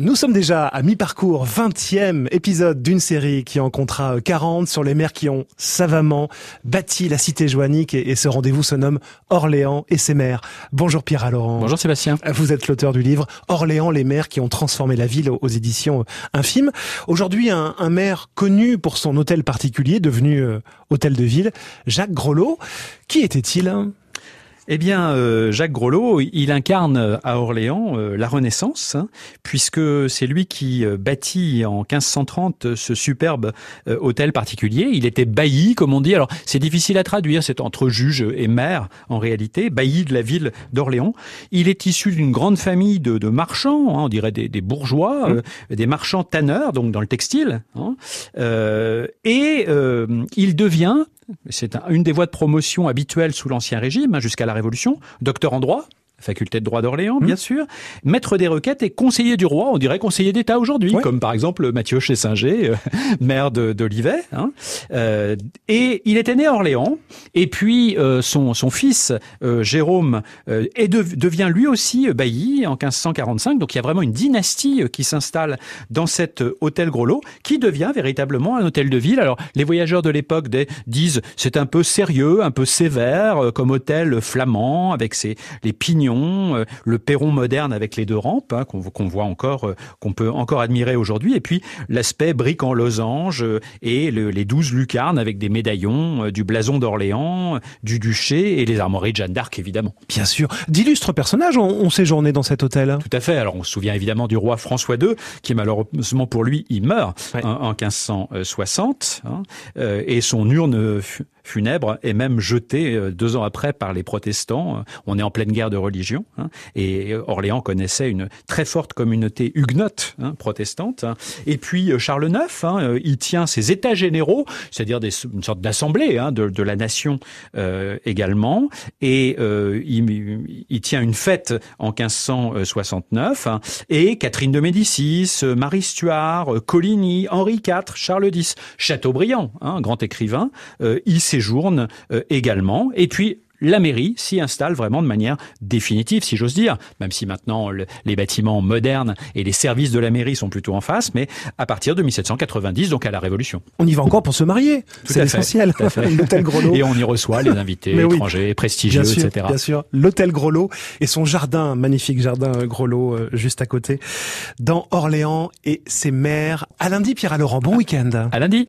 Nous sommes déjà à mi-parcours, 20e épisode d'une série qui en comptera 40 sur les mers qui ont savamment bâti la cité joannique et, ce rendez-vous se nomme Orléans et ses mers. Bonjour Pierre Laurent. Bonjour Sébastien. Vous êtes l'auteur du livre Orléans, les mers qui ont transformé la ville aux, éditions Infimes. Aujourd'hui, un, maire connu pour son hôtel particulier devenu euh, hôtel de ville, Jacques Grolot. Qui était-il? Eh bien, euh, Jacques Grolot, il incarne euh, à Orléans euh, la Renaissance, hein, puisque c'est lui qui bâtit en 1530 ce superbe hôtel particulier. Il était bailli, comme on dit. Alors, c'est difficile à traduire, c'est entre juge et maire, en réalité, bailli de la ville d'Orléans. Il est issu d'une grande famille de, de marchands, hein, on dirait des, des bourgeois, mmh. des marchands tanneurs, donc dans le textile. Hein, et il devient c'est une des voies de promotion habituelles sous l'Ancien Régime, hein, jusqu'à la Révolution, docteur en droit, faculté de droit d'Orléans, bien mmh. sûr, maître des requêtes et conseiller du roi, on dirait conseiller d'État aujourd'hui, comme par exemple Mathieu Chessinger, euh, maire de, d'Olivet. Hein. Euh, et il était né à Orléans, et puis euh, son, son fils Jérôme est devient lui aussi bailli en 1545, donc il y a vraiment une dynastie qui s'installe dans cet hôtel Groslo, qui devient véritablement un hôtel de ville. Alors les voyageurs de l'époque disent c'est un peu sérieux, un peu sévère, comme hôtel flamand, avec ses, les pignons euh, le perron moderne avec les deux rampes hein, qu'on voit encore, euh, qu'on peut encore admirer aujourd'hui, et puis l'aspect brique en losange euh, et les douze lucarnes avec des médaillons, du blason d'Orléans, du duché et les armoiries de Jeanne d'Arc évidemment. Bien sûr, d'illustres personnages ont, séjourné dans cet hôtel. Tout à fait. Alors on se souvient évidemment du roi François II qui malheureusement pour lui il meurt en, 1560 hein, et son urne funèbre est même jeté euh, deux ans après par les protestants. Euh, on est en pleine guerre de religion. Hein, et euh, Orléans connaissait une très forte communauté huguenote hein, protestante. Hein. Et puis Charles IX, hein, il tient ses états généraux, c'est-à-dire une sorte d'assemblée hein, de, la nation également. Et il, tient une fête en 1569. et Catherine de Médicis, Marie Stuart, Coligny, Henri IV, Charles X, Chateaubriand, grand écrivain, séjourne euh, également. Et puis la mairie s'y installe vraiment de manière définitive, si j'ose dire, même si maintenant les bâtiments modernes et les services de la mairie sont plutôt en face, mais à partir de 1790, donc à la Révolution. On y va encore pour se marier, c'est essentiel. L'hôtel Grelot. Et on y reçoit les invités étrangers, prestigieux, etc. Bien sûr, l'hôtel Grelot et son jardin, magnifique jardin Grelot euh, juste à côté, dans Orléans et ses maires. À lundi, Pierre Laurent, bon week-end. À lundi.